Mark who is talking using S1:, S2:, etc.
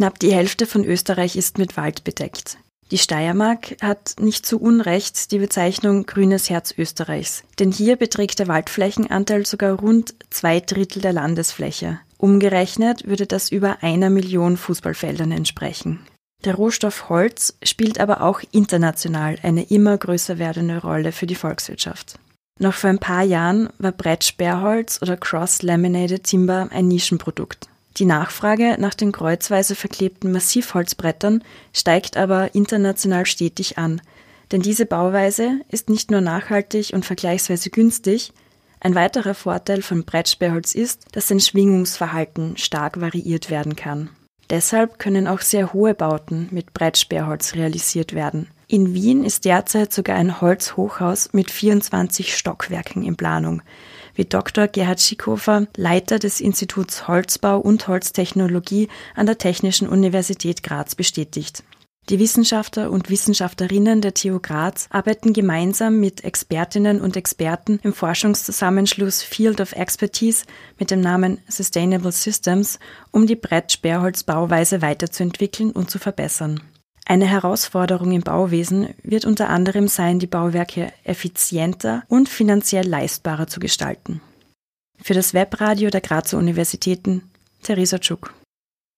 S1: Knapp die Hälfte von Österreich ist mit Wald bedeckt. Die Steiermark hat nicht zu Unrecht die Bezeichnung grünes Herz Österreichs, denn hier beträgt der Waldflächenanteil sogar rund zwei Drittel der Landesfläche. Umgerechnet würde das über einer Million Fußballfeldern entsprechen. Der Rohstoff Holz spielt aber auch international eine immer größer werdende Rolle für die Volkswirtschaft. Noch vor ein paar Jahren war Brettsperrholz oder Cross-Laminated Timber ein Nischenprodukt. Die Nachfrage nach den kreuzweise verklebten Massivholzbrettern steigt aber international stetig an, denn diese Bauweise ist nicht nur nachhaltig und vergleichsweise günstig, ein weiterer Vorteil von Brettsperrholz ist, dass sein Schwingungsverhalten stark variiert werden kann. Deshalb können auch sehr hohe Bauten mit Brettsperrholz realisiert werden. In Wien ist derzeit sogar ein Holzhochhaus mit 24 Stockwerken in Planung, wie Dr. Gerhard Schickhofer, Leiter des Instituts Holzbau und Holztechnologie an der Technischen Universität Graz, bestätigt. Die Wissenschaftler und Wissenschaftlerinnen der TU Graz arbeiten gemeinsam mit Expertinnen und Experten im Forschungszusammenschluss Field of Expertise mit dem Namen Sustainable Systems, um die Brettsperrholzbauweise weiterzuentwickeln und zu verbessern. Eine Herausforderung im Bauwesen wird unter anderem sein, die Bauwerke effizienter und finanziell leistbarer zu gestalten. Für das Webradio der Grazer Universitäten, Theresa Tschuk.